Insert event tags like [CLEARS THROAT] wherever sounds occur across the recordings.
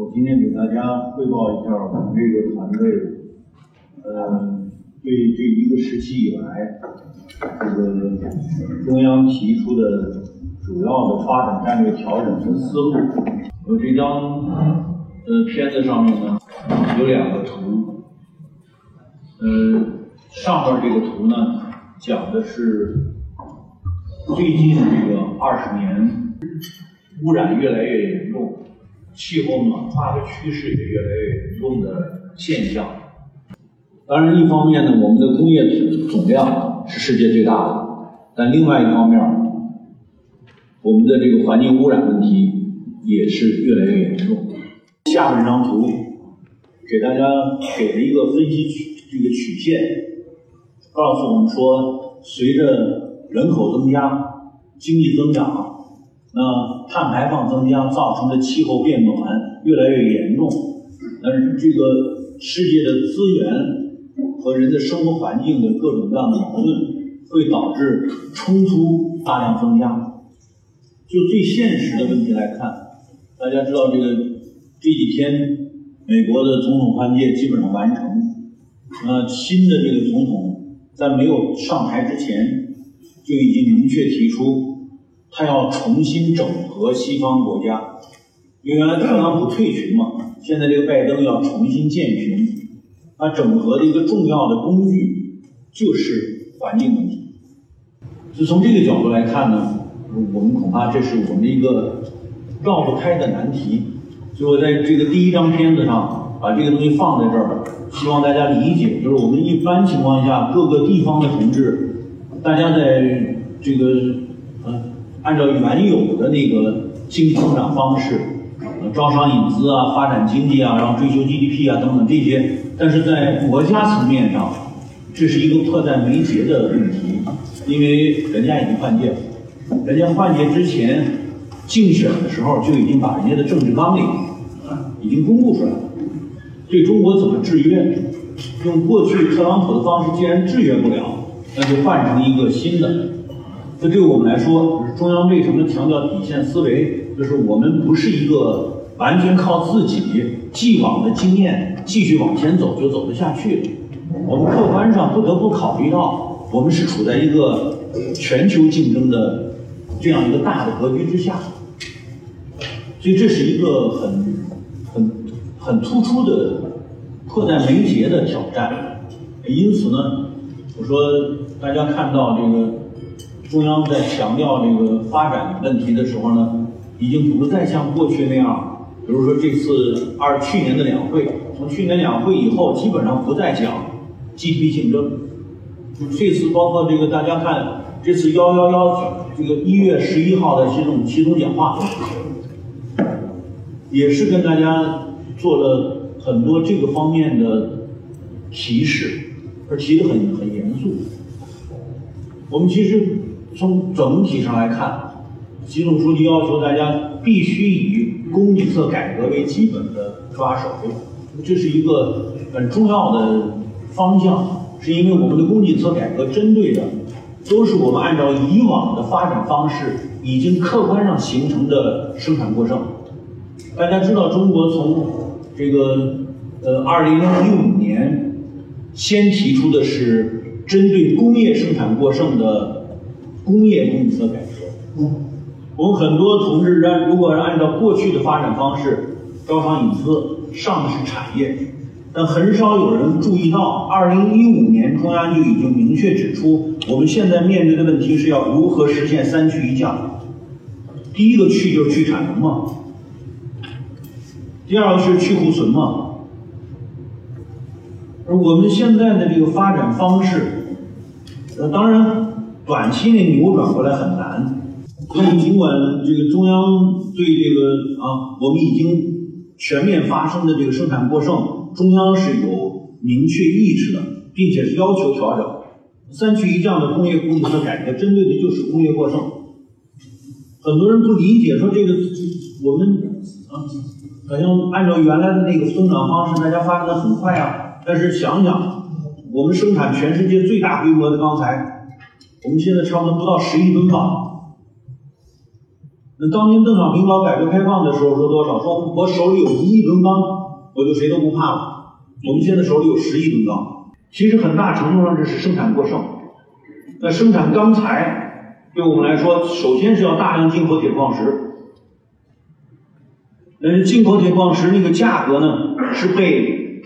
我今天给大家汇报一下我们这个团队，呃，对这一个时期以来，这个中央提出的主要的发展战略调整的思路。我这张呃片子上面呢有两个图，呃，上面这个图呢讲的是最近这个二十年污染越来越严重。气候暖化的趋势也越来越严重的现象。当然，一方面呢，我们的工业总总量是世界最大的，但另外一方面，我们的这个环境污染问题也是越来越严重。下面这张图给大家给了一个分析曲这个曲线，告诉我们说，随着人口增加、经济增长。那碳排放增加造成的气候变暖越来越严重，但是这个世界的资源和人的生活环境的各种各样的矛盾，会导致冲突大量增加。就最现实的问题来看，大家知道这个这几天美国的总统换届基本上完成，那新的这个总统在没有上台之前就已经明确提出。他要重新整合西方国家，因为原来特朗普退群嘛，现在这个拜登要重新建群，他整合的一个重要的工具就是环境问题。就从这个角度来看呢，我们恐怕这是我们的一个绕不开的难题。所以我在这个第一张片子上把这个东西放在这儿，希望大家理解，就是我们一般情况下各个地方的同志，大家在这个。按照原有的那个经济增长方式，呃，招商引资啊，发展经济啊，然后追求 GDP 啊等等这些，但是在国家层面上，这是一个迫在眉睫的问题，因为人家已经换届了，人家换届之前竞选的时候就已经把人家的政治纲领啊已经公布出来了，对中国怎么制约？用过去特朗普的方式既然制约不了，那就换成一个新的。这对我们来说，中央为什么强调底线思维？就是我们不是一个完全靠自己既往的经验继续往前走就走得下去。我们客观上不得不考虑到，我们是处在一个全球竞争的这样一个大的格局之下，所以这是一个很很很突出的迫在眉睫的挑战。因此呢，我说大家看到这个。中央在强调这个发展问题的时候呢，已经不再像过去那样，比如说这次二去年的两会，从去年两会以后，基本上不再讲 GDP 竞争。就这次包括这个大家看，这次幺幺幺这个一月十一号的这种习总讲话，也是跟大家做了很多这个方面的提示，而提的很很严肃。我们其实。从整体上来看，习总书记要求大家必须以供给侧改革为基本的抓手，这是一个很重要的方向。是因为我们的供给侧改革针对的都是我们按照以往的发展方式已经客观上形成的生产过剩。大家知道，中国从这个呃二零一五年先提出的是针对工业生产过剩的。工业供给侧改革，嗯我们很多同志按如果按照过去的发展方式招商引资上的是产业，但很少有人注意到，二零一五年中央就已经明确指出，我们现在面对的问题是要如何实现三去一降。第一个去就是去产能嘛，第二个是去库存嘛。而我们现在的这个发展方式，呃，当然。短期内扭转过来很难，所以尽管这个中央对这个啊，我们已经全面发生的这个生产过剩，中央是有明确意志的，并且是要求调整。三去一降的工业供给侧改革，针对的就是工业过剩。很多人不理解，说这个我们啊，好像按照原来的那个增长方式，大家发展的很快啊。但是想想，我们生产全世界最大规模的钢材。我们现在差不多不到十亿吨吧，那当年邓小平搞改革开放的时候说多少？说我手里有一亿吨钢，我就谁都不怕了。我们现在手里有十亿吨钢，其实很大程度上这是生产过剩。那生产钢材对我们来说，首先是要大量进口铁矿石。但是进口铁矿石那个价格呢，是被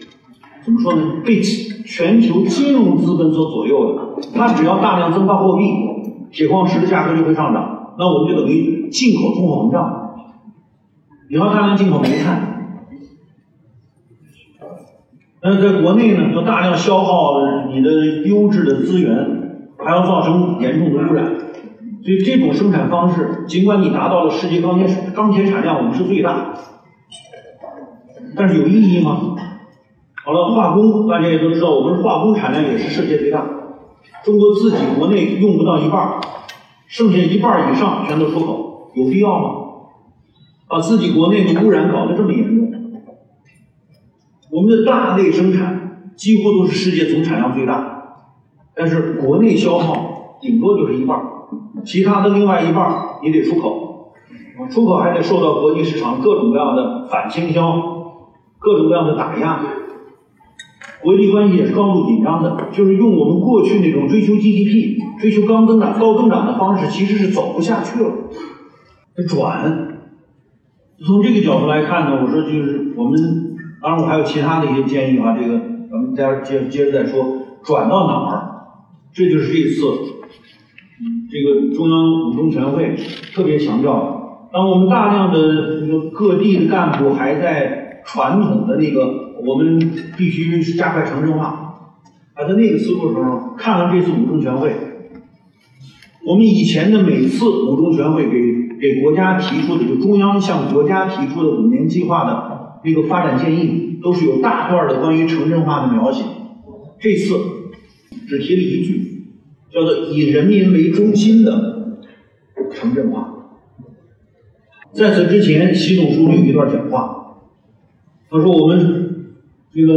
怎么说呢？被全球金融资本所左右的。它只要大量增发货币，铁矿石的价格就会上涨。那我们就等于进口通货膨胀。你要大量进口煤炭，那在国内呢，要大量消耗你的优质的资源，还要造成严重的污染。所以这种生产方式，尽管你达到了世界钢铁钢铁产量我们是最大，但是有意义吗？好了，化工大家也都知道，我们化工产量也是世界最大。中国自己国内用不到一半，剩下一半以上全都出口，有必要吗？把自己国内的污染搞得这么严重？我们的大类生产几乎都是世界总产量最大，但是国内消耗顶多就是一半。其他的另外一半你得出口，出口还得受到国际市场各种各样的反倾销、各种各样的打压，国际关系也是高度紧张的。就是用我们过去那种追求 GDP、追求高增长、高增长的方式，其实是走不下去了。得转，从这个角度来看呢，我说就是我们，当然我还有其他的一些建议啊，这个咱们待会儿接接着再说，转到哪儿？这就是这次。这个中央五中全会特别强调，当我们大量的各地的干部还在传统的那个，我们必须加快城镇化，啊，在那个思路的时候，看完这次五中全会，我们以前的每次五中全会给给国家提出的，就中央向国家提出的五年计划的那个发展建议，都是有大段的关于城镇化的描写，这次只提了一句。叫做以人民为中心的城镇化。在此之前，习总书记有一段讲话，他说：“我们这个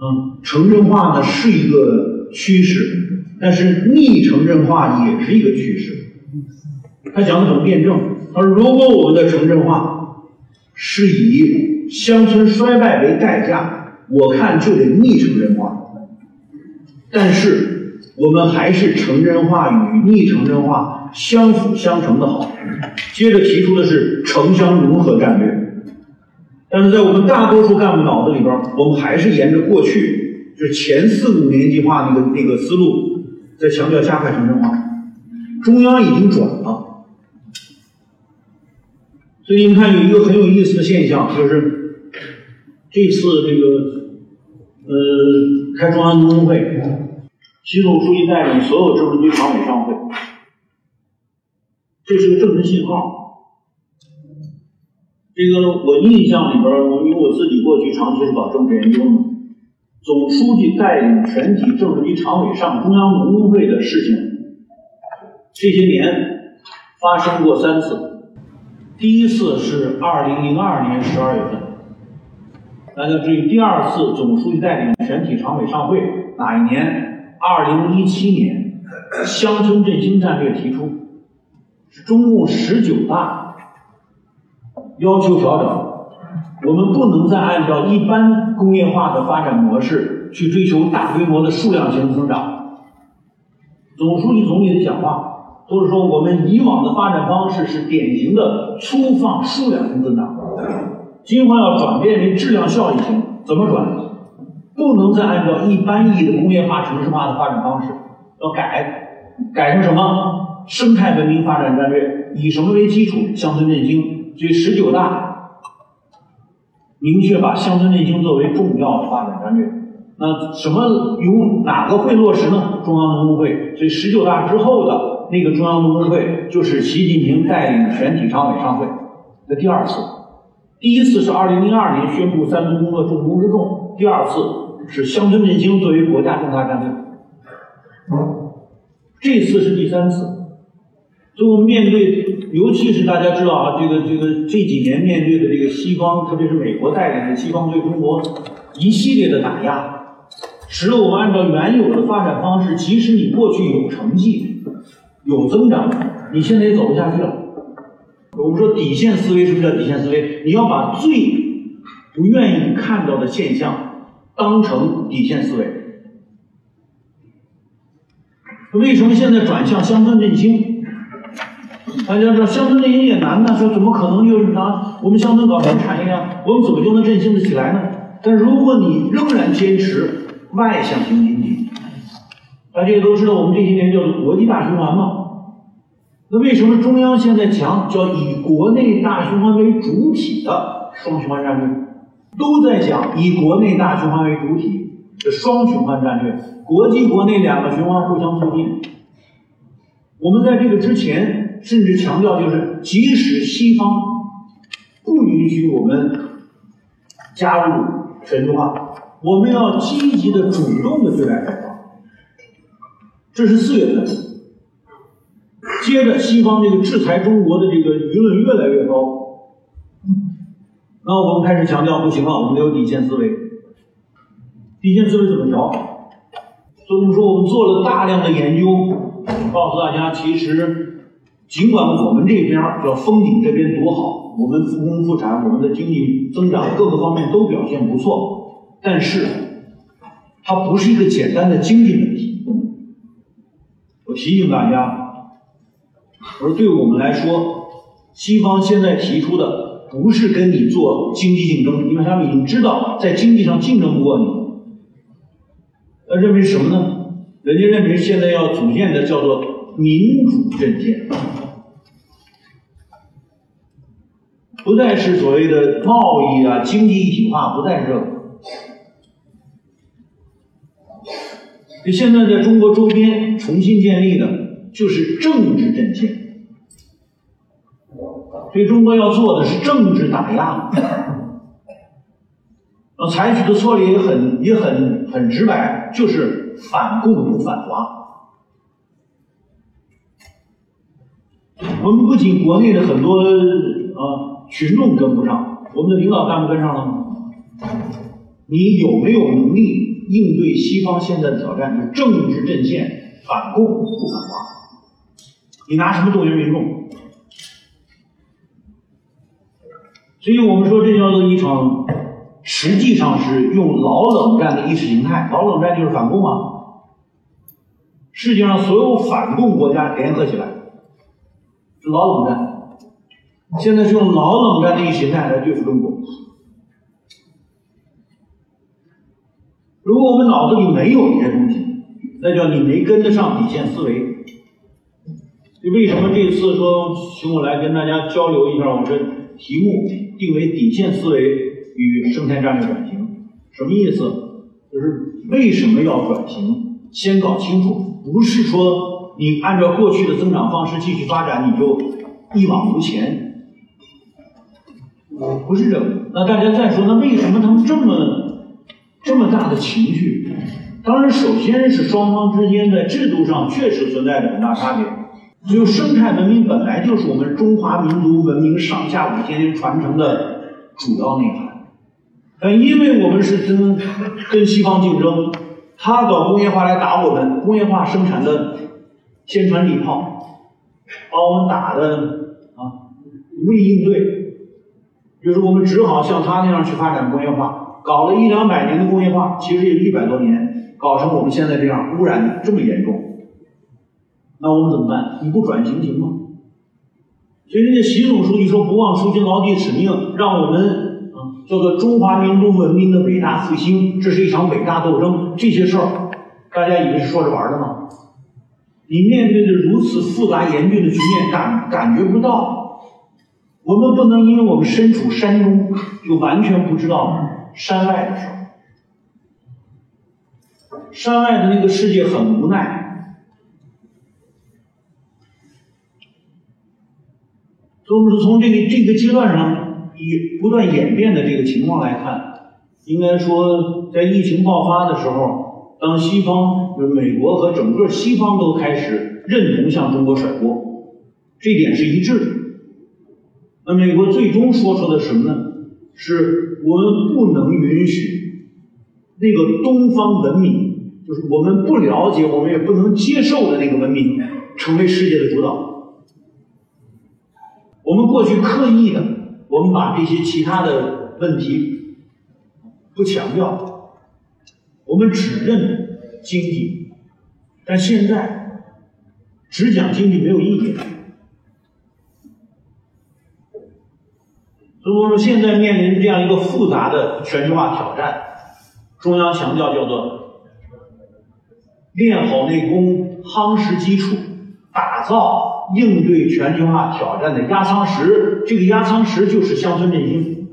嗯，城镇化呢是一个趋势，但是逆城镇化也是一个趋势。”他讲的很辩证，他说：“如果我们的城镇化是以乡村衰败为代价，我看就得逆城镇化。但是。”我们还是城镇化与逆城镇化相辅相成的好。接着提出的是城乡融合战略，但是在我们大多数干部脑子里边，我们还是沿着过去就是前四五年计划那个那个思路，在强调加快城镇化。中央已经转了，所以你看有一个很有意思的现象，就是这次这个呃开中央工会。习总书记带领所有政治局常委上会，这是个政治信号。这个我印象里边，我因为我自己过去长期是搞政治研究的，总书记带领全体政治局常委上中央农工会的事情，这些年发生过三次。第一次是二零零二年十二月份，大家注意，第二次总书记带领全体常委上会哪一年？二零一七年，乡村振兴战略提出，是中共十九大要求调整。我们不能再按照一般工业化的发展模式去追求大规模的数量型增长。总书记总理的讲话都是说，我们以往的发展方式是典型的粗放数量型增长，今后要转变为质量效益型。怎么转？不能再按照一般意义的工业化、城市化的发展方式，要改，改成什么生态文明发展战略？以什么为基础？乡村振兴。所以十九大明确把乡村振兴作为重要的发展战略。那什么由哪个会落实呢？中央农工会。所以十九大之后的那个中央农工会，就是习近平带领全体常委上会的第二次。第一次是二零零二年宣布三农工作重中之重，第二次。是乡村振兴作为国家重大战略，这次是第三次，所以我们面对，尤其是大家知道啊，这个这个这几年面对的这个西方，特别是美国带领的西方对中国一系列的打压，使得我们按照原有的发展方式，即使你过去有成绩、有增长，你现在也走不下去了。我们说底线思维，什么叫底线思维？你要把最不愿意看到的现象当成底线思维。为什么现在转向乡村振兴？大家知道乡村振兴也难呢，说怎么可能就是拿我们乡村搞什么产业啊？我们怎么就能振兴的起来呢？但如果你仍然坚持外向型经济，大家也都知道，我们这些年叫做国际大循环嘛。那为什么中央现在讲叫以国内大循环为主体的双循环战略？都在讲以国内大循环为主体的双循环战略，国际国内两个循环互相促进。我们在这个之前甚至强调，就是即使西方不允许我们加入全球化，我们要积极的、主动的对外开放。这是四月份。接着，西方这个制裁中国的这个舆论越来越高，那我们开始强调不行了，我们得有底线思维。底线思维怎么调？所以说，我们做了大量的研究，告诉大家，其实尽管我们这边叫封顶这边多好，我们复工复产，我们的经济增长各个方面都表现不错，但是它不是一个简单的经济问题。我提醒大家。而对我们来说，西方现在提出的不是跟你做经济竞争，因为他们已经知道在经济上竞争不过你。那认为什么呢？人家认为现在要组建的叫做民主阵线，不再是所谓的贸易啊、经济一体化，不再是这个。现在在中国周边重新建立的就是政治阵线。所以中国要做的是政治打压，呃，采取的策略也很也很很直白，就是反共不反华。我们不仅国内的很多啊群众跟不上，我们的领导干部跟上了吗？你有没有能力应对西方现在的挑战？是政治阵线反共不反华，你拿什么动员民众？所以我们说，这叫做一场，实际上是用老冷战的意识形态，老冷战就是反共啊。世界上所有反共国家联合起来，是老冷战。现在是用老冷战的意识形态来对付中国。如果我们脑子里没有这些东西，那叫你没跟得上底线思维。为什么这次说请我来跟大家交流一下我这题目？定为底线思维与生态战略转型，什么意思？就是为什么要转型？先搞清楚，不是说你按照过去的增长方式继续发展，你就一往无前，不是这个。那大家再说，那为什么他们这么这么大的情绪？当然，首先是双方之间在制度上确实存在着很大差别。就生态文明本来就是我们中华民族文明上下五千年传承的主要内涵，但因为我们是跟跟西方竞争，他搞工业化来打我们，工业化生产的先传利炮，把我们打的啊无力应对，就是我们只好像他那样去发展工业化，搞了一两百年的工业化，其实也一百多年，搞成我们现在这样，污染这么严重。那我们怎么办？你不转型行吗？所以人家习总书记说：“不忘初心，牢记使命，让我们啊叫做中华民族文明的伟大复兴，这是一场伟大斗争。”这些事儿，大家以为是说着玩的吗？你面对着如此复杂严峻的局面，感感觉不到。我们不能因为我们身处山中，就完全不知道山外的事儿。山外的那个世界很无奈。所以，我们从这个这个阶段上以不断演变的这个情况来看，应该说，在疫情爆发的时候，当西方就是美国和整个西方都开始认同向中国甩锅，这点是一致的。那美国最终说出的什么呢？是我们不能允许那个东方文明，就是我们不了解、我们也不能接受的那个文明，成为世界的主导。我们过去刻意的，我们把这些其他的问题不强调，我们只认经济，但现在只讲经济没有意义。如果说，现在面临这样一个复杂的全球化挑战，中央强调叫做练好内功，夯实基础，打造应对全球化挑战的压舱石。这个压舱石就是乡村振兴。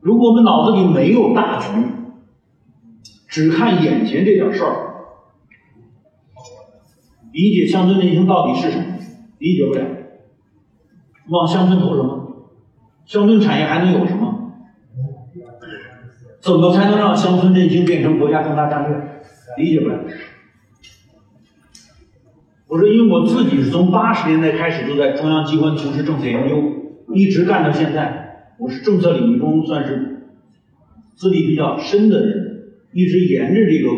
如果我们脑子里没有大局，只看眼前这点事儿，理解乡村振兴到底是什么，理解不了。往乡村投什么？乡村产业还能有什么？怎么才能让乡村振兴变成国家重大战略？理解不了。我说，因为我自己是从八十年代开始就在中央机关从事政策研究，一直干到现在，我是政策领域中算是资历比较深的人，一直沿着这个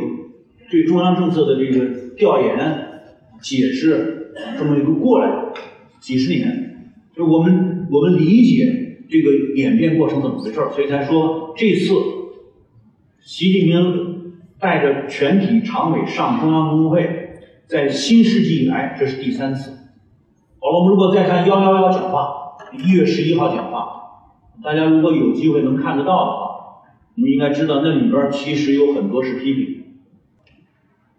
对中央政策的这个调研、解释这么一个过来几十年。就我们我们理解这个演变过程怎么回事儿，所以才说这次习近平带着全体常委上中央工会，在新世纪以来这是第三次。好了，我们如果再看幺幺幺讲话，一月十一号讲话，大家如果有机会能看得到的话，你应该知道那里边其实有很多是批评，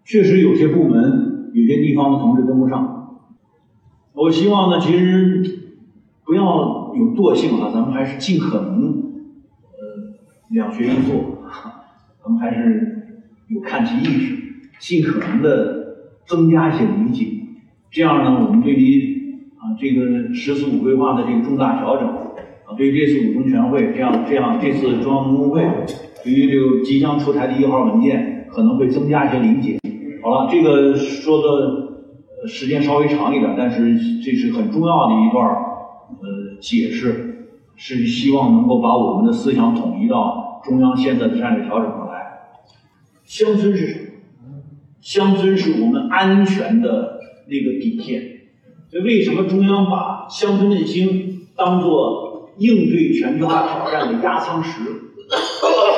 确实有些部门、有些地方的同志跟不上。我希望呢，其实。不要有惰性啊！咱们还是尽可能，呃，两学一做，[LAUGHS] 咱们还是有看齐意识，尽可能的增加一些理解。这样呢，我们对于啊这个“十四五”规划的这个重大调整，啊，对于这次五中全会，这样这样这次中央工会对于这个即将出台的一号文件，可能会增加一些理解。好了，这个说的时间稍微长一点，但是这是很重要的一段。呃，解释是希望能够把我们的思想统一到中央现在的战略调整上来。乡村是什么？乡村是我们安全的那个底线。所以，为什么中央把乡村振兴当做应对全球化挑战的压舱石？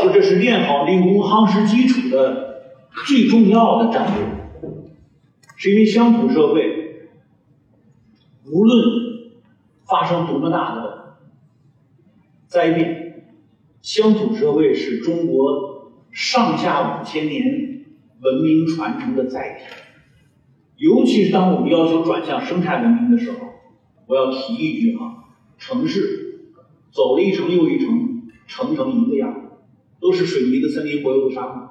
说这是练好内功、夯实基础的最重要的战略。是因为乡土社会无论。发生多么大的灾变，乡土社会是中国上下五千年文明传承的载体。尤其是当我们要求转向生态文明的时候，我要提一句啊：城市走了一城又一城，城城一个样，都是水泥的森林、柏油的沙漠。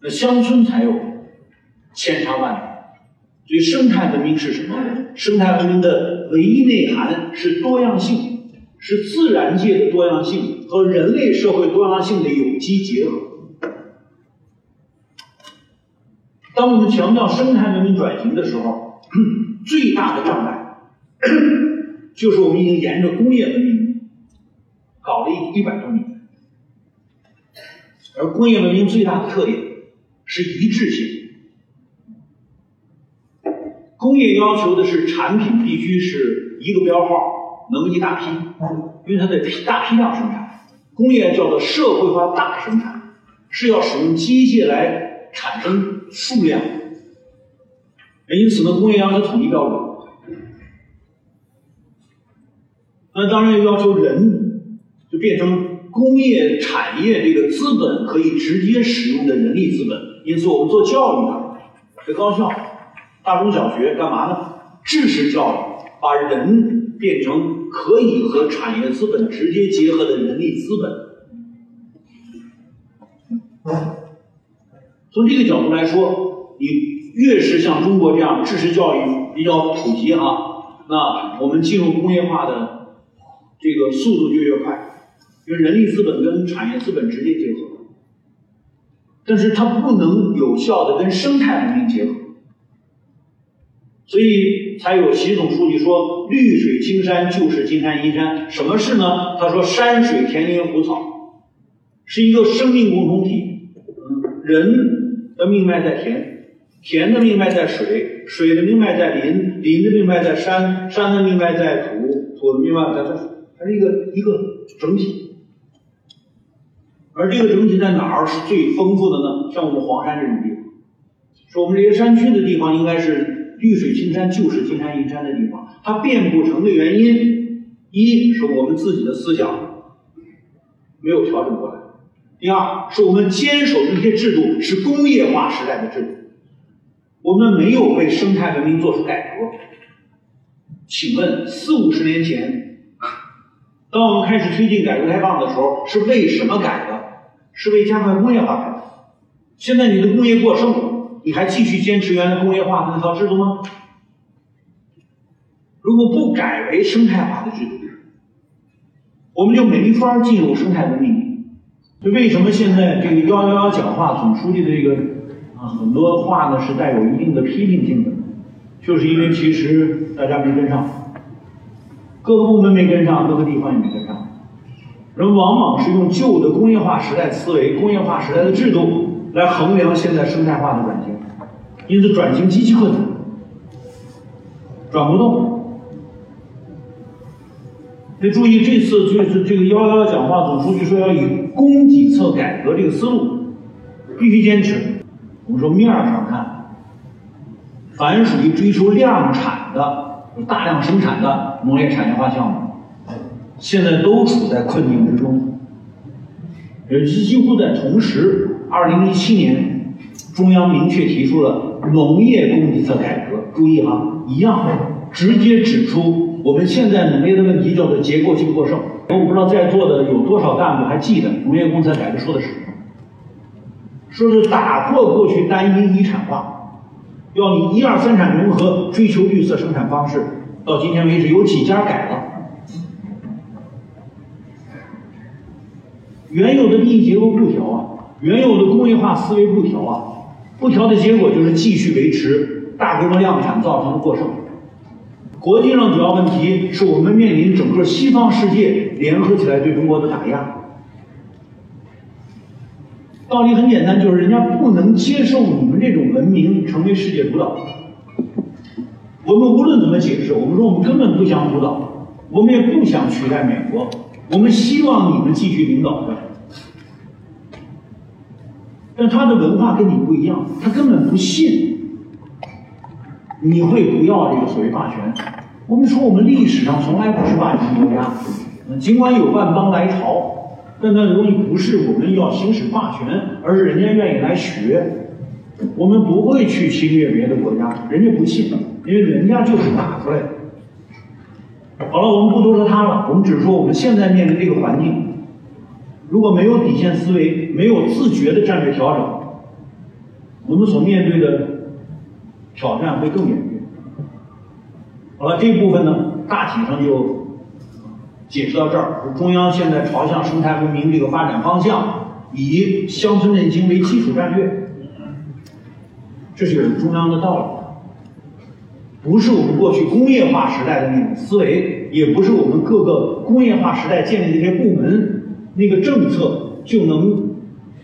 那乡村才有千差万别。所以，生态文明是什么？生态文明的唯一内涵是多样性，是自然界的多样性和人类社会多样性的有机结合。当我们强调生态文明转型的时候，[CLEARS THROAT] 最大的障碍 [CLEARS THROAT] 就是我们已经沿着工业文明搞了一一百多年，而工业文明最大的特点是一致性。工业要求的是产品必须是一个标号，能一大批，因为它得大批量生产。工业叫做社会化大生产，是要使用机械来产生数量。因此呢，工业要求统一标准。那当然要求人，就变成工业产业这个资本可以直接使用的人力资本。因此，我们做教育的，在高校。大中小学干嘛呢？知识教育，把人变成可以和产业资本直接结合的人力资本。从这个角度来说，你越是像中国这样知识教育比较普及啊，那我们进入工业化的这个速度就越快，因为人力资本跟产业资本直接结合。但是它不能有效的跟生态文明结合。所以才有习总书记说：“绿水青山就是金山银山。”什么是呢？他说：“山水田园湖草是一个生命共同体。嗯，人的命脉在田，田的命脉在水，水的命脉在林，林的命脉在山，山的命脉在土，土的命脉在这，它是一个一个整体。而这个整体在哪儿是最丰富的呢？像我们黄山这种地方，说我们这些山区的地方应该是绿水青山、就是金山银山的地方，它变不成的原因，一是我们自己的思想没有调整过来。第二，是我们坚守的一些制度是工业化时代的制度，我们没有为生态文明做出改革。请问，四五十年前，当我们开始推进改革开放的时候，是为什么改的？是为加快工业化改革。现在你的工业过剩了，你还继续坚持原来工业化的那套制度吗？如果不改为生态化的制度，我们就没法进入生态文明。就为什么现在这个幺幺幺讲话总书记的这个啊很多话呢是带有一定的批评性的，就是因为其实大家没跟上，各个部门没跟上，各个地方也没跟上，人往往是用旧的工业化时代思维、工业化时代的制度来衡量现在生态化的转型，因此转型极其困难，转不动。得注意，这次就是这个幺幺幺讲话，总书记说要以供给侧改革这个思路，必须坚持。我们说面上看，凡属于追求量产的、大量生产的农业产业化项目，现在都处在困境之中。也几乎在同时，二零一七年，中央明确提出了农业供给侧改革。注意哈，一样，直接指出。我们现在农业的问题叫做结构性过剩。我不知道在座的有多少干部还记得农业供给侧改革说的是什么？说是打破过去单一一产化，要你一二三产融合，追求绿色生产方式。到今天为止，有几家改了？原有的利益结构不调啊，原有的工业化思维不调啊，不调的结果就是继续维持大规模量产造成的过剩。国际上主要问题是我们面临整个西方世界联合起来对中国的打压。道理很简单，就是人家不能接受你们这种文明成为世界主导。我们无论怎么解释，我们说我们根本不想主导，我们也不想取代美国，我们希望你们继续领导着。但他的文化跟你不一样，他根本不信。你会不要这个所谓霸权？我们说我们历史上从来不是霸权国家，尽管有万邦来朝，但那东西不是我们要行使霸权，而是人家愿意来学。我们不会去侵略别的国家，人家不信，因为人家就是打出来的。好了，我们不多说他了，我们只说我们现在面临这个环境，如果没有底线思维，没有自觉的战略调整，我们所面对的。挑战会更严峻。好了，这一部分呢，大体上就解释到这儿。中央现在朝向生态文明这个发展方向，以乡村振兴为基础战略，这是中央的道理，不是我们过去工业化时代的那种思维，也不是我们各个工业化时代建立的那些部门那个政策就能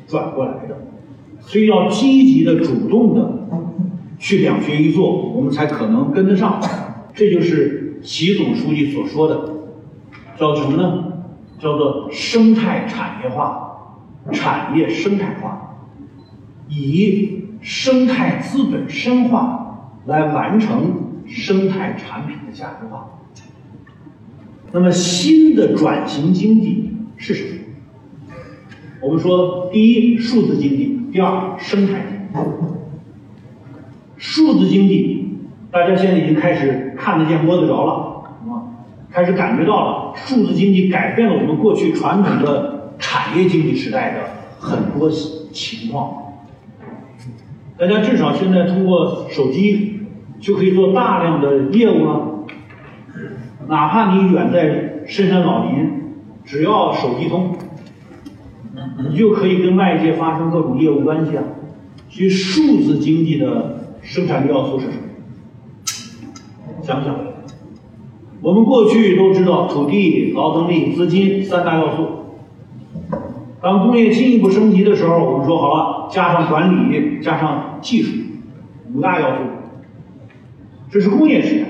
转过来的，所以要积极的、主动的。去两学一做，我们才可能跟得上。这就是习总书记所说的，叫什么呢？叫做生态产业化、产业生态化，以生态资本深化来完成生态产品的价值化。那么，新的转型经济是什么？我们说，第一，数字经济；第二，生态经济。数字经济，大家现在已经开始看得见、摸得着了，啊，开始感觉到了。数字经济改变了我们过去传统的产业经济时代的很多情况。大家至少现在通过手机就可以做大量的业务了，哪怕你远在深山老林，只要手机通，你就可以跟外界发生各种业务关系啊。所以，数字经济的。生产力要素是什么？想想，我们过去都知道土地、劳动力、资金三大要素。当工业进一步升级的时候，我们说好了，加上管理，加上技术，五大要素。这是工业时代。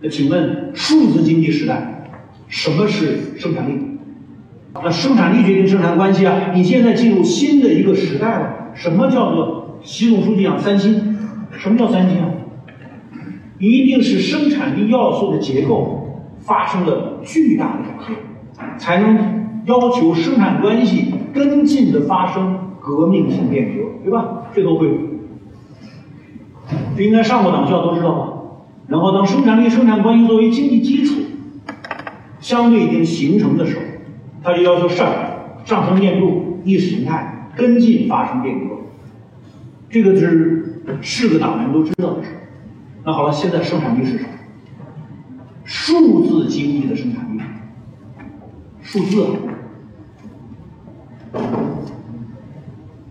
那请问数字经济时代，什么是生产力？那生产力决定生产关系啊！你现在进入新的一个时代了。什么叫做习总书记讲三新？什么叫三新啊？一定是生产力要素的结构发生了巨大的改变，才能要求生产关系跟进的发生革命性变革，对吧？这都会，这应该上过党校都知道吧？然后当生产力、生产关系作为经济基础相对已经形成的时候，他就要求上上层建筑、意识形态跟进发生变革，这个是是个党员都知道的事。那好了，现在生产力是什么？数字经济的生产力，数字。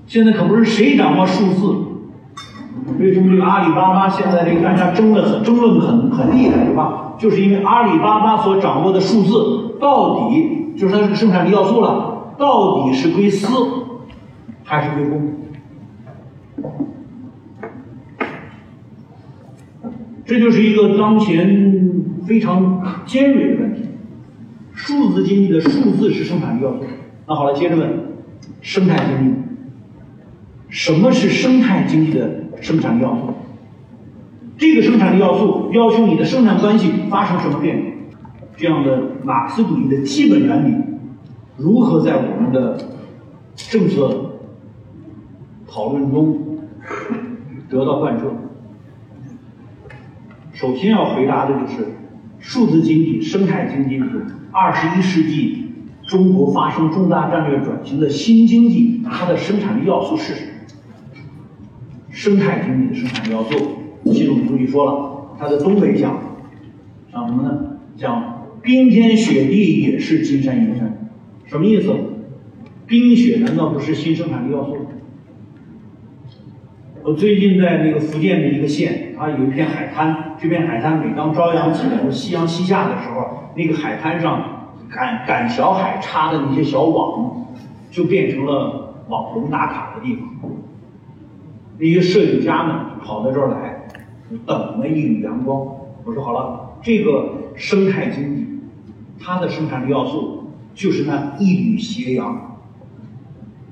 现在可不是谁掌握数字，为什么这个阿里巴巴现在这个大家争论争论很很厉害，对吧？就是因为阿里巴巴所掌握的数字到底就是它这个生产力要素了，到底是归私还是归公？这就是一个当前非常尖锐的问题。数字经济的数字是生产力要素。那好了，接着问，生态经济，什么是生态经济的生产力要素？这个生产力要素要求你的生产关系发生什么变化？这样的马克思主义的基本原理，如何在我们的政策讨论中得到贯彻？首先要回答的就是数字经济、生态经济是二十一世纪中国发生重大战略转型的新经济，它的生产力要素是什么？生态经济的生产力要素，习总书记说了，它的东北像像什么呢？像冰天雪地也是金山银山，什么意思？冰雪难道不是新生产力要素？我最近在那个福建的一个县，它有一片海滩。这片海滩每当朝阳起来、夕阳西下的时候，那个海滩上赶赶小海插的那些小网，就变成了网红打卡的地方。那些摄影家们跑到这儿来，等那一缕阳光。我说好了，这个生态经济，它的生产力要素就是那一缕斜阳。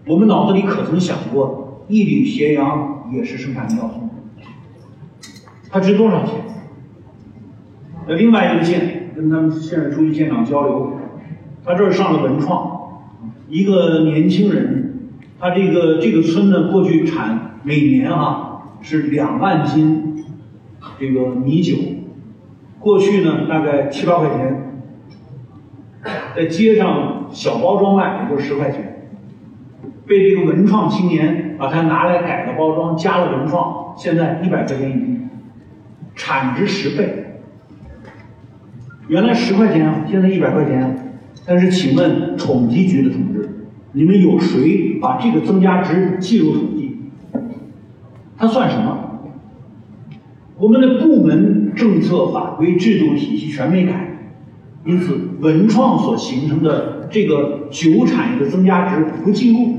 我们脑子里可曾想过，一缕斜阳？也是生产力要素，它值多少钱？那另外一个县跟他们县委书记、县长交流，他这儿上了文创，一个年轻人，他这个这个村呢，过去产每年啊是两万斤这个米酒，过去呢大概七八块钱，在街上小包装卖也就十块钱。被这个文创青年把它拿来改了包装，加了文创，现在一百块钱一斤，产值十倍。原来十块钱，现在一百块钱。但是，请问统计局的同志，你们有谁把这个增加值计入统计？它算什么？我们的部门政策、法规、制度体系全没改，因此文创所形成的这个酒产业的增加值不计入。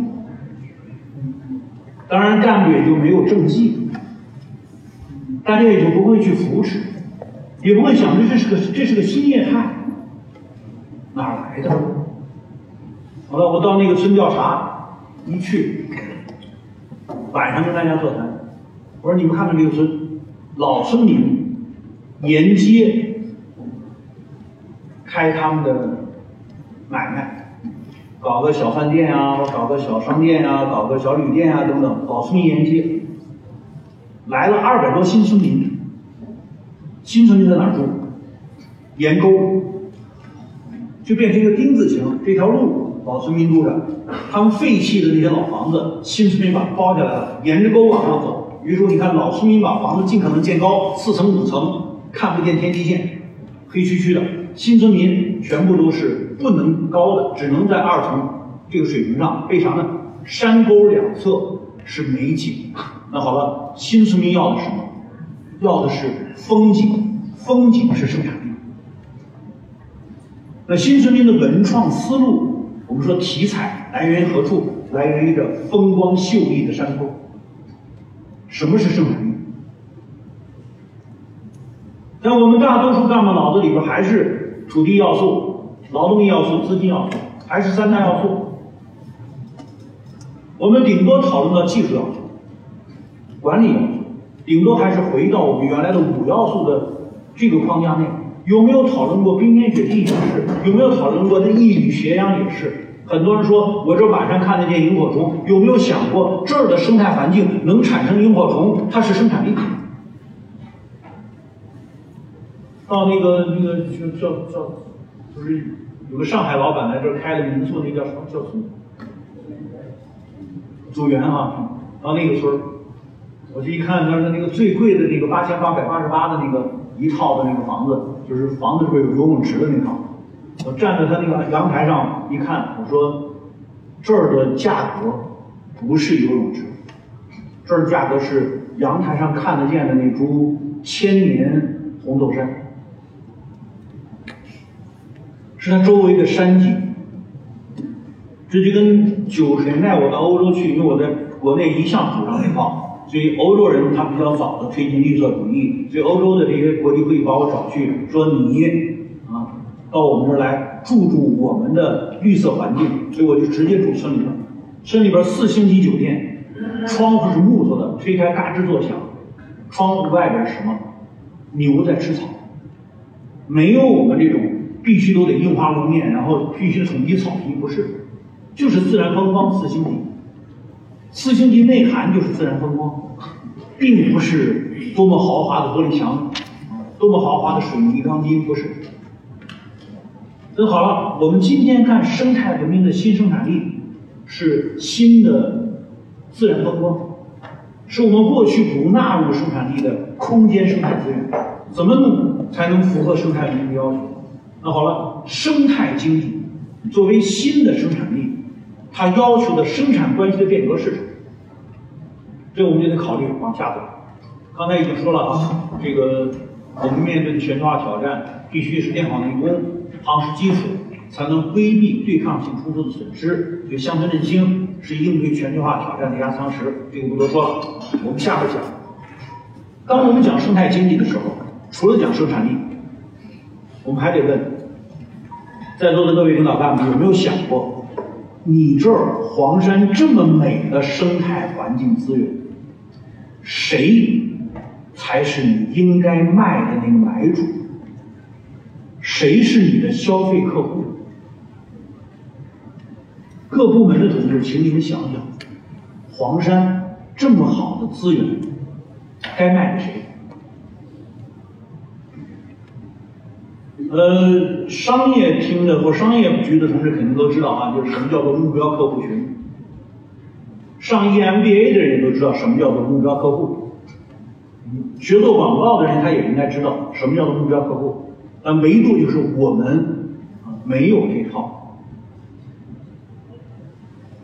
当然，干部也就没有政绩，大家也就不会去扶持，也不会想着这是个这是个新业态，哪来的？好了，我到那个村调查，一去，晚上跟大家座谈，我说你们看看这个村，老村民沿街开他们的买卖。搞个小饭店啊，搞个小商店啊，搞个小旅店啊，等等，老村民沿街来了二百多新村民。新村民在哪儿住？沿沟，就变成一个丁字形。这条路老村民住着，他们废弃的那些老房子，新村民把包下来了，沿着沟往上走。于是你看，老村民把房子尽可能建高，四层五层，看不见天际线，黑黢黢的。新村民全部都是。不能高的，只能在二层这个水平上。为啥呢？山沟两侧是美景。那好了，新村民要的是什么？要的是风景，风景是生产力。那新村民的文创思路，我们说题材来源于何处？来源于这风光秀丽的山沟。什么是生产力？但我们大多数干部脑子里边还是土地要素、劳动力要素、资金要素，还是三大要素。我们顶多讨论到技术要素、管理要素，顶多还是回到我们原来的五要素的这个框架内。有没有讨论过冰天雪地也是？有没有讨论过那一缕斜阳也是？很多人说我这晚上看得见萤火虫，有没有想过这儿的生态环境能产生萤火虫，它是生产力？到那个那个叫叫叫，就是有个上海老板来这儿开了民宿，那叫什么叫什么？组员啊，到那个村儿，我就一看，他说那个最贵的那个八千八百八十八的那个一套的那个房子，就是房子里边有游泳池的那套。我站在他那个阳台上一看，我说这儿的价格不是游泳池，这儿价格是阳台上看得见的那株千年红豆杉，是它周围的山景。这就跟九十年代我到欧洲去，因为我在国内一向主张这套，所以欧洲人他比较早的推进绿色主义，所以欧洲的这些国际会议把我找去，说你啊到我们这儿来住住我们的绿色环境，所以我就直接住村里边。村里边四星级酒店，窗户是木头的，推开嘎吱作响，窗户外边是什么？牛在吃草，没有我们这种必须都得硬化路面，然后必须统一草皮，不是。就是自然风光四星级，四星级内涵就是自然风光，并不是多么豪华的玻璃墙，多么豪华的水泥钢筋，不是。那好了，我们今天看生态文明的新生产力，是新的自然风光，是我们过去不纳入生产力的空间生态资源，怎么弄才能符合生态文明的要求？那好了，生态经济作为新的生产力。它要求的生产关系的变革是什么？这我们就得考虑往下走。刚才已经说了啊，这个我们面对的全球化挑战，必须是练好内功、夯实基础，才能规避对抗性冲突的损失。就乡村振兴是应对全球化挑战的压舱石，这个不多说了。我们下边讲。当我们讲生态经济的时候，除了讲生产力，我们还得问，在座的各位领导干部有没有想过？你这儿黄山这么美的生态环境资源，谁才是你应该卖的那个买主？谁是你的消费客户？各部门的同志，请你们想想，黄山这么好的资源，该卖给谁？呃，商业厅的或商业局的同志肯定都知道啊，就是什么叫做目标客户群。上 EMBA 的人都知道什么叫做目标客户。学做广告的人他也应该知道什么叫做目标客户，但唯独就是我们没有这套，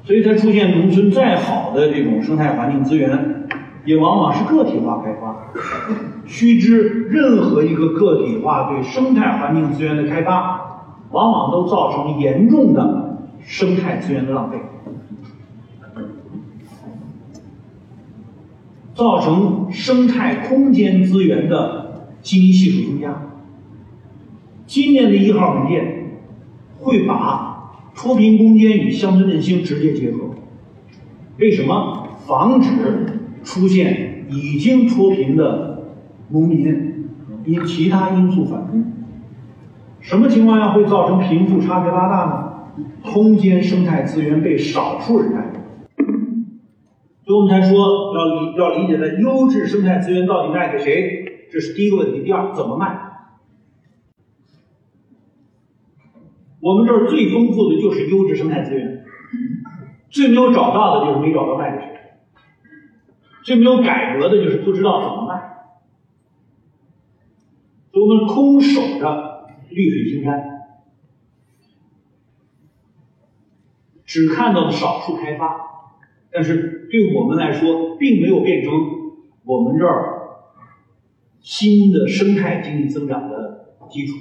所以才出现农村再好的这种生态环境资源，也往往是个体化开发。须知，任何一个个体化对生态环境资源的开发，往往都造成严重的生态资源的浪费，造成生态空间资源的基因系数增加。今年的一号文件会把脱贫攻坚与乡村振兴直接结合，为什么？防止出现已经脱贫的。农民因其他因素返工，什么情况下会造成贫富差别拉大呢？空间生态资源被少数人占有，所以我们才说要理要理解的优质生态资源到底卖给谁，这是第一个问题。第二，怎么卖？我们这儿最丰富的就是优质生态资源，最没有找到的就是没找到卖给谁，最没有改革的就是不知道怎么卖。我们空守着绿水青山，只看到了少数开发，但是对我们来说，并没有变成我们这儿新的生态经济增长的基础。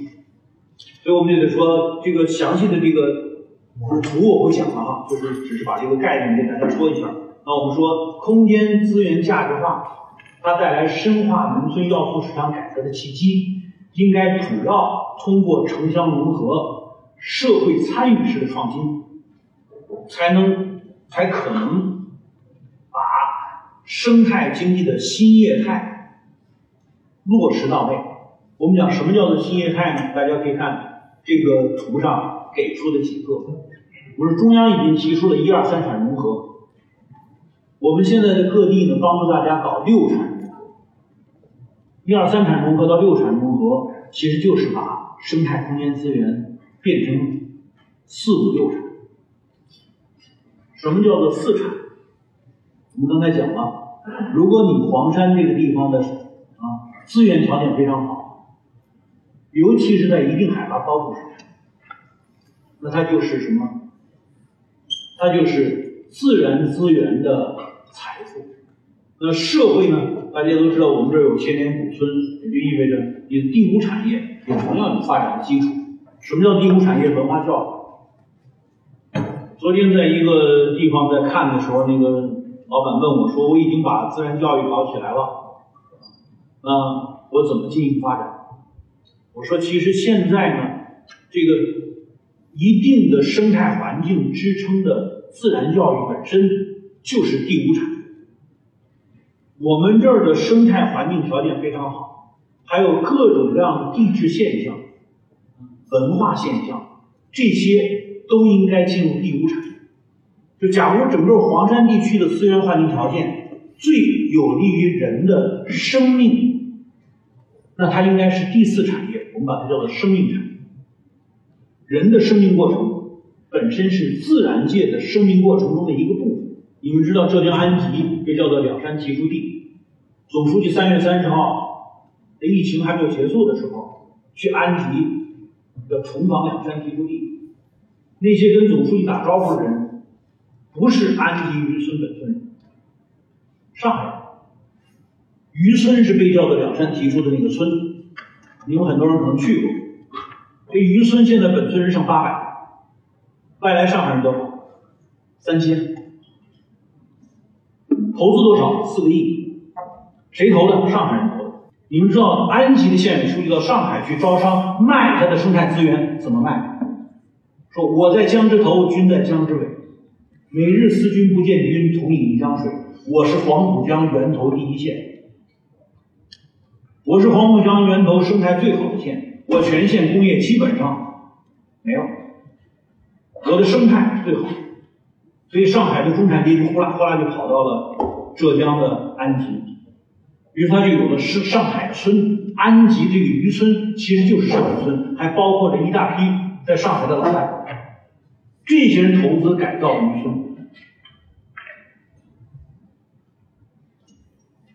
所以，我们就得说，这个详细的这个图我不讲了哈，就是只是把这个概念给大家说一下。那我们说，空间资源价值化，它带来深化农村要素市场改革的契机。应该主要通过城乡融合、社会参与式的创新，才能才可能把生态经济的新业态落实到位。我们讲什么叫做新业态呢？大家可以看这个图上给出的几个。我说中央已经提出了一二三产融合，我们现在的各地呢帮助大家搞六产，一二三产融合到六产融合，其实就是把生态空间资源变成四五六产。什么叫做四产？我们刚才讲了，如果你黄山这个地方的啊资源条件非常好，尤其是在一定海拔高度上，那它就是什么？它就是自然资源的。那社会呢？大家都知道，我们这儿有千年古村，也就意味着你的第五产业也同样有发展的基础。什么叫第五产业？文化教育。昨天在一个地方在看的时候，那个老板问我说：“我已经把自然教育搞起来了，那我怎么进行发展？”我说：“其实现在呢，这个一定的生态环境支撑的自然教育本身就是第五产业。我们这儿的生态环境条件非常好，还有各种各样的地质现象、文化现象，这些都应该进入第五产业。就假如整个黄山地区的资源环境条件最有利于人的生命，那它应该是第四产业，我们把它叫做生命产业。人的生命过程本身是自然界的生命过程中的一个部分。你们知道浙江安吉被叫做两山提出地，总书记三月三十号，在疫情还没有结束的时候，去安吉要重访两山提出地，那些跟总书记打招呼的人，不是安吉渔村本村人，上海。渔村是被叫做两山提出的那个村，你们很多人可能去过。这渔村现在本村人剩八百，外来上海人多少？三千。投资多少？四个亿。谁投的？上海人投的。你们知道安吉的县委书记到上海去招商卖他的生态资源怎么卖？说我在江之头，君在江之尾，每日思君不见君，同饮一江水。我是黄浦江源头第一县，我是黄浦江源头生态最好的县，我全县工业基本上没有，我的生态最好。所以上海的中产阶级呼啦呼啦就跑到了浙江的安吉，于是他就有了是上海村。安吉这个渔村其实就是上海村，还包括着一大批在上海的老板。这些人投资改造渔村，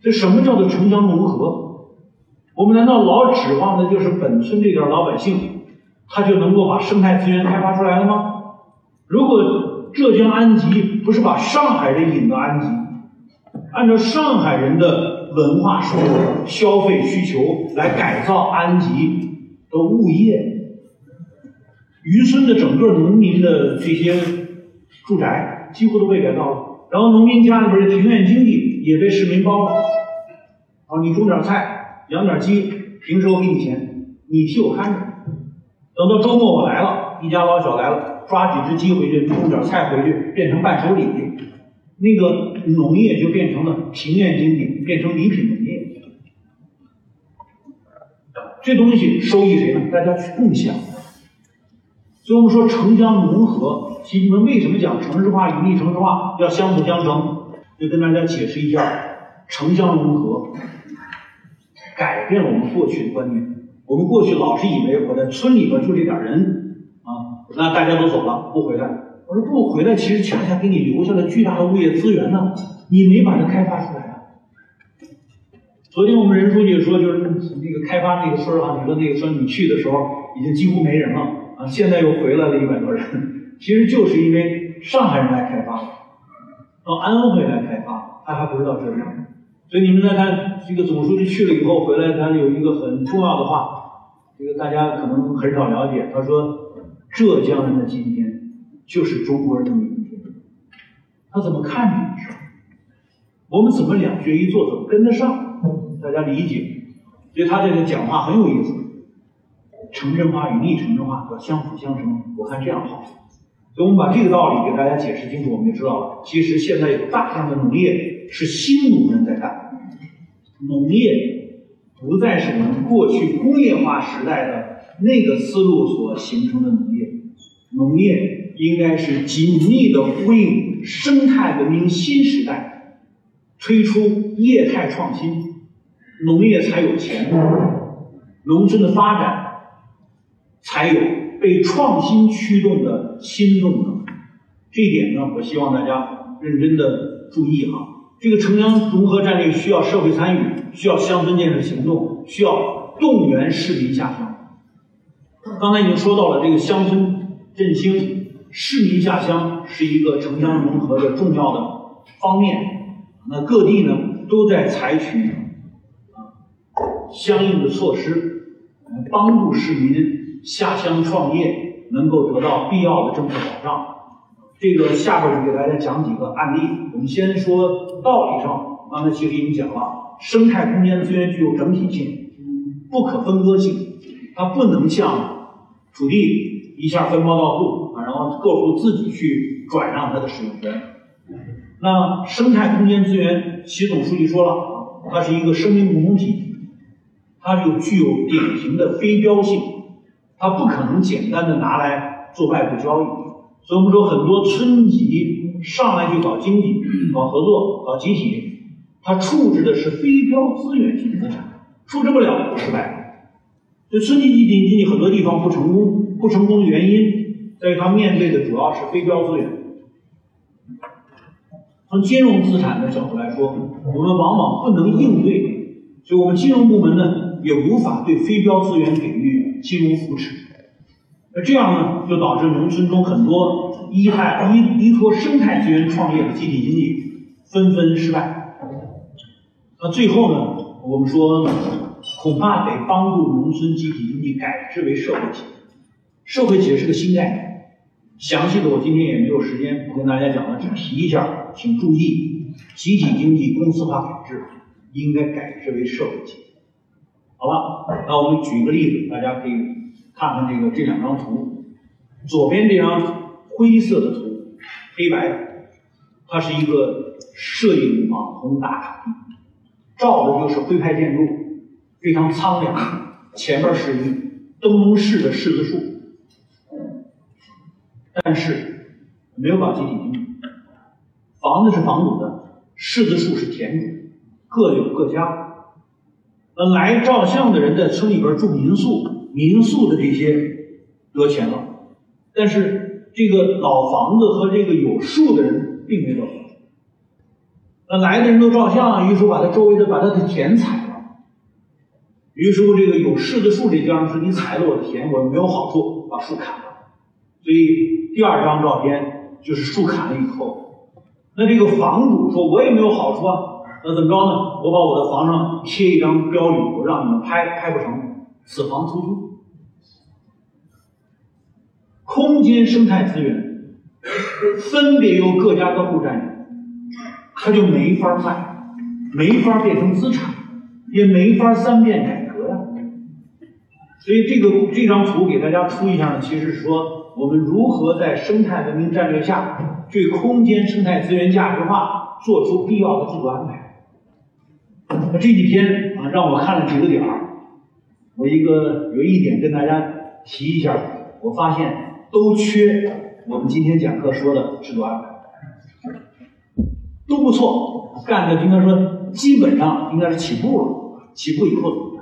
这什么叫做城乡融合？我们难道老指望的就是本村这点老百姓，他就能够把生态资源开发出来了吗？如果浙江安吉不是把上海人引到安吉，按照上海人的文化生活、消费需求来改造安吉的物业，渔村的整个农民的这些住宅几乎都被改造了，然后农民家里边的庭院经济也被市民包了。啊，你种点菜，养点鸡，平时我给你钱，你替我看着。等到周末我来了，一家老小来了，抓几只鸡回去，种点菜回去，变成伴手礼。那个农业就变成了庭院经济，变成礼品农业。这东西收益谁呢？大家去共享。所以我们说城乡融合，其实你们为什么讲城市化、隐匿城市化要相辅相成？就跟大家解释一下，城乡融合改变了我们过去的观念。我们过去老是以为我在村里边就这点人，那大家都走了，不回来。我说不回来，其实恰恰给你留下了巨大的物业资源呢，你没把它开发出来啊。昨天我们任书记说，就是那个开发那个村啊，你说那个村你去的时候已经几乎没人了啊，现在又回来了一百多人，其实就是因为上海人来开发，到安徽来开发，他还不知道这样。所以你们再看这个总书记去了以后回来，他有一个很重要的话，这个大家可能很少了解。他说：“浙江人的今天就是中国人的明天。”他怎么看这个事儿？我们怎么两学一做，怎么跟得上？大家理解。所以他这个讲话很有意思。城镇化与逆城镇化要相辅相成，我看这样好。所以我们把这个道理给大家解释清楚，我们就知道了。其实现在有大量的农业是新农人在干，农业不再是我们过去工业化时代的那个思路所形成的农业，农业应该是紧密的呼应生态文明新时代，推出业态创新，农业才有前途，农村的发展才有被创新驱动的。新动能，这一点呢，我希望大家认真的注意哈。这个城乡融合战略需要社会参与，需要乡村建设行动，需要动员市民下乡。刚才已经说到了这个乡村振兴，市民下乡是一个城乡融合的重要的方面。那各地呢都在采取啊相应的措施，来帮助市民下乡创业。能够得到必要的政策保障，这个下边就给大家讲几个案例。我们先说道理上，刚才其实已经讲了，生态空间资源具有整体性，不可分割性，它不能像土地一下分包到户啊，然后各户自己去转让它的使用权。那生态空间资源，习总书记说了，它是一个生命共同体，它就具有典型的非标性。它不可能简单的拿来做外部交易，所以我们说很多村级上来就搞经济、搞合作、搞集体，它处置的是非标资源性资产，处置不了就失败。这村级集体经济很多地方不成功，不成功的原因在于它面对的主要是非标资源。从金融资产的角度来说，我们往往不能应对，所以我们金融部门呢也无法对非标资源给予。金融扶持，那这样呢，就导致农村中很多依赖依依托生态资源创业的集体经济纷纷失败。那最后呢，我们说恐怕得帮助农村集体经济改制为社会企业。社会企业是个新概念，详细的我今天也没有时间不跟大家讲了，只提一下，请注意，集体经济公司化改制应该改制为社会企业。好了，那我们举一个例子，大家可以看看这个这两张图。左边这张灰色的图，黑白的，它是一个摄影网红打卡地，照的就是徽派建筑，非常苍凉。前面是一东市的柿子树，但是没有搞集体经济，房子是房主的，柿子树是田主，各有各家。本来照相的人在村里边住民宿，民宿的这些得钱了，但是这个老房子和这个有树的人并没得钱。那来的人都照相，于是把他周围的把他的田踩了。于是乎这个有柿子树这家说：“你踩了我的田，我没有好处，把树砍了。”所以第二张照片就是树砍了以后，那这个房主说：“我也没有好处啊。”那怎么着呢？我把我的房上贴一张标语，我让你们拍，拍不成，此房出租。空间生态资源分别由各家各户占有，它就没法卖，没法变成资产，也没法三变改。所以这个这张图给大家出一下呢，其实说我们如何在生态文明战略下对空间生态资源价值化做出必要的制度安排。那这几天啊，让我看了几个点儿，我一个有一点跟大家提一下，我发现都缺我们今天讲课说的制度安排，都不错，干的应该说基本上应该是起步了，起步以后？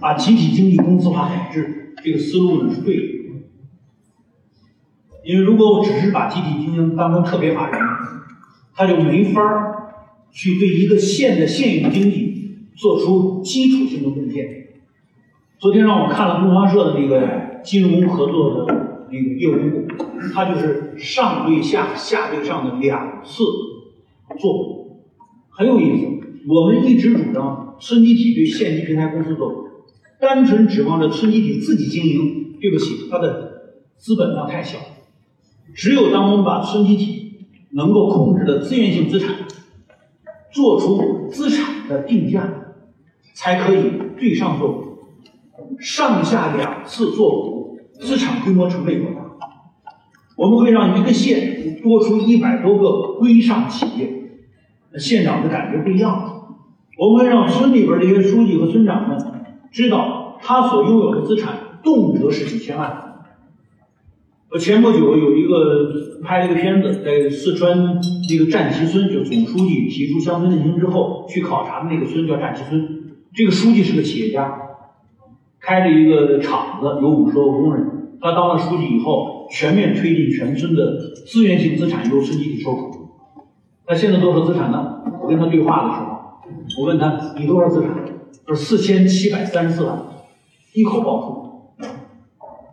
把集体经济公司化改制这个思路呢是对的，因为如果我只是把集体经济当成特别法人，他就没法儿。去对一个县的县域经济做出基础性的贡献。昨天让我看了东方社的那个金融合作的那个业务部，他就是上对下、下对上的两次做，很有意思。我们一直主张村集体对县级平台公司做，单纯指望着村集体自己经营，对不起，它的资本量太小。只有当我们把村集体能够控制的资源性资产。做出资产的定价，才可以对上做。上下两次做股，资产规模成倍扩大。我们会让一个县多出一百多个规上企业，那县长的感觉不一样。我们会让村里边这些书记和村长们知道，他所拥有的资产动辄是几千万。我前不久有一个拍了一个片子，在四川那个战旗村，就总书记提出乡村振兴之后去考察的那个村叫战旗村。这个书记是个企业家，开着一个厂子，有五十多个工人。他当了书记以后，全面推进全村的资源性资产由村集体收储。那现在多少资产呢？我跟他对话的时候，我问他你多少资产？他说四千七百三十四万，一口爆出。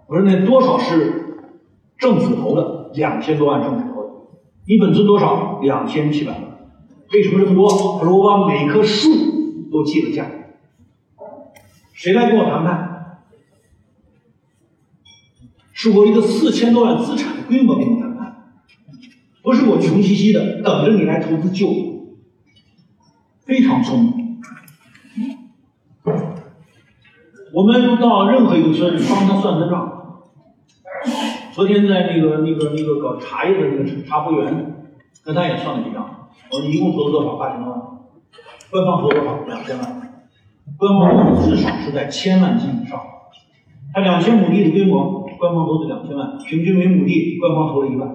我说那多少是？政府投的两千多万，政府投的，你本尊多少？两千七百万。为什么这么多？他说我把每棵树都记了价。谁来跟我谈判？是我一个四千多万资产的规模跟你谈判，不是我穷兮兮的等着你来投资救我。非常聪明。我们到任何一个村，帮他算算账。昨天在那个那个那个搞茶叶的那个茶服园，跟他也算了笔账。我说一共投了多少？八千多万。官方投多少？两千万。官方至少是在千万级以上。他两千亩地的规模，官方投资两千万，平均每亩地官方投了一万。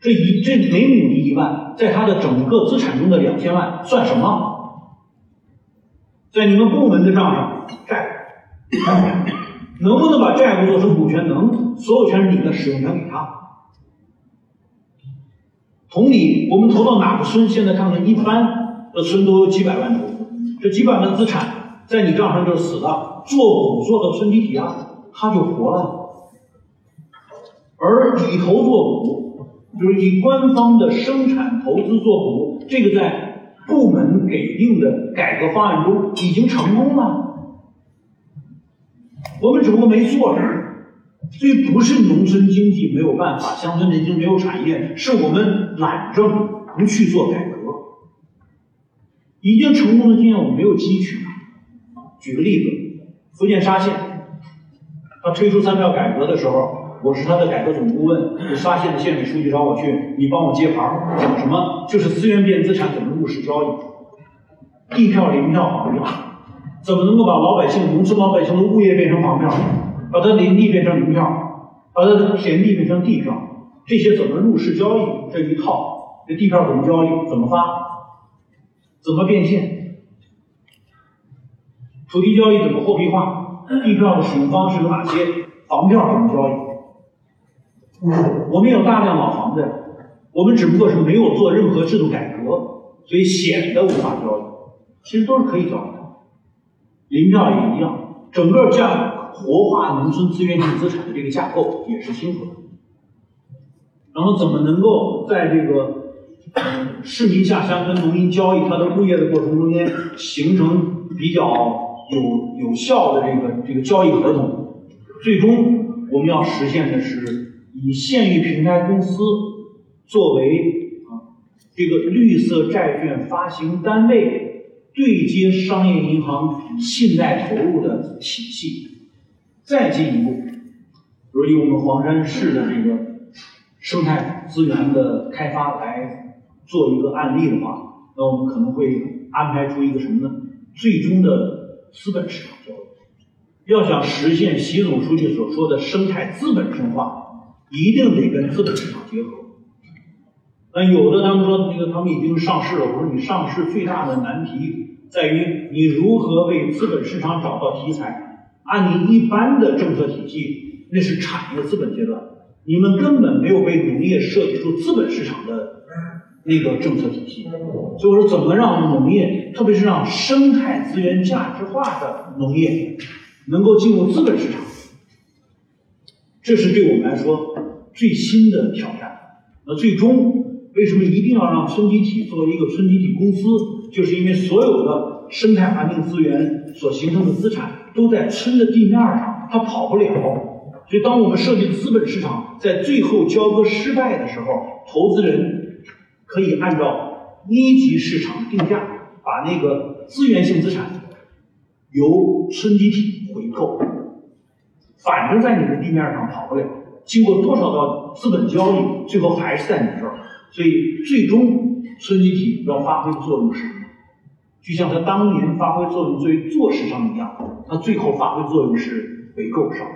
这一这每亩地一万，在他的整个资产中的两千万算什么？在你们部门的账上债。[COUGHS] 能不能把债务做成股权？能，所有权是你的，使用权给他。同理，我们投到哪个村？现在看看，一般的村都有几百万投资，这几百万资产在你账上就是死的。做股做到村集体啊，他就活了。而以投做股，就是以官方的生产投资做股，这个在部门给定的改革方案中已经成功了。我们只不过没做这儿，所以不是农村经济没有办法，乡村振兴没有产业，是我们懒政不去做改革。已经成功的经验我们没有汲取。举个例子，福建沙县，他推出三票改革的时候，我是他的改革总顾问，沙县的县委书记找我去，你帮我接盘儿讲什么？就是资源变资产怎么入市交易，地票、临票、房票。怎么能够把老百姓、农村老百姓的物业变成房票，把他林地变成林票，把他的田地变成地票？这些怎么入市交易？这一套，这地票怎么交易？怎么发？怎么变现？土地交易怎么货币化？地票的使用方式有哪些？房票怎么交易？我们有大量老房子，我们只不过是没有做任何制度改革，所以显得无法交易。其实都是可以交易的。林票也一样，整个架活化农村资源性资产的这个架构也是清楚的。然后怎么能够在这个市民下乡跟农民交易他的物业的过程中间，形成比较有有效的这个这个交易合同？最终我们要实现的是以县域平台公司作为啊这个绿色债券发行单位。对接商业银行信贷投入的体系，再进一步，比如以我们黄山市的这个生态资源的开发来做一个案例的话，那我们可能会安排出一个什么呢？最终的资本市场交易。要想实现习总书记所说的生态资本深化，一定得跟资本市场结合。那有的他们说那个他们已经上市了，我说你上市最大的难题。在于你如何为资本市场找到题材。按你一般的政策体系，那是产业资本阶段，你们根本没有为农业设计出资本市场的那个政策体系。所以我说，怎么让农业，特别是让生态资源价值化的农业，能够进入资本市场，这是对我们来说最新的挑战。那最终，为什么一定要让村集体作为一个村集体公司？就是因为所有的生态环境资源所形成的资产都在村的地面上，它跑不了。所以，当我们设计资本市场在最后交割失败的时候，投资人可以按照一级市场定价，把那个资源性资产由村集体回购，反正在你的地面上跑不了，经过多少道资本交易，最后还是在你这儿。所以最终村集体要发挥的作用是，就像他当年发挥作用作为做市上一样，他最后发挥作用是回购上。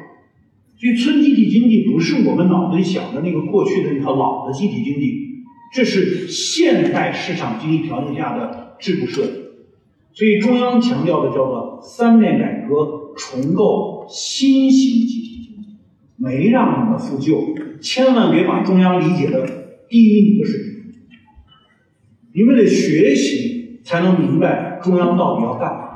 所以村集体经济不是我们脑子里想的那个过去的那套老的集体经济，这是现代市场经济条件下的制度设计。所以中央强调的叫做三面改革，重构新型集体经济，没让你们复旧，千万别把中央理解的低于你的水平。你们得学习，才能明白中央到底要干嘛。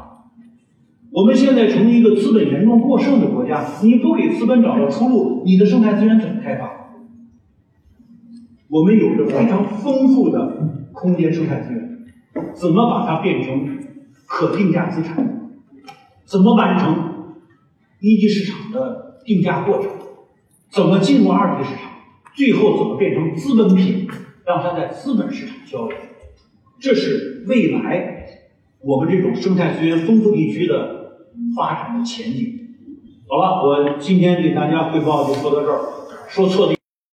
我们现在成为一个资本严重过剩的国家，你不给资本找到出路，你的生态资源怎么开发？我们有着非常丰富的空间生态资源，怎么把它变成可定价资产？怎么完成一级市场的定价过程？怎么进入二级市场？最后怎么变成资本品，让它在资本市场交易？这是未来我们这种生态资源丰富地区的发展的前景。好了，我今天给大家汇报就说到这儿，说错的。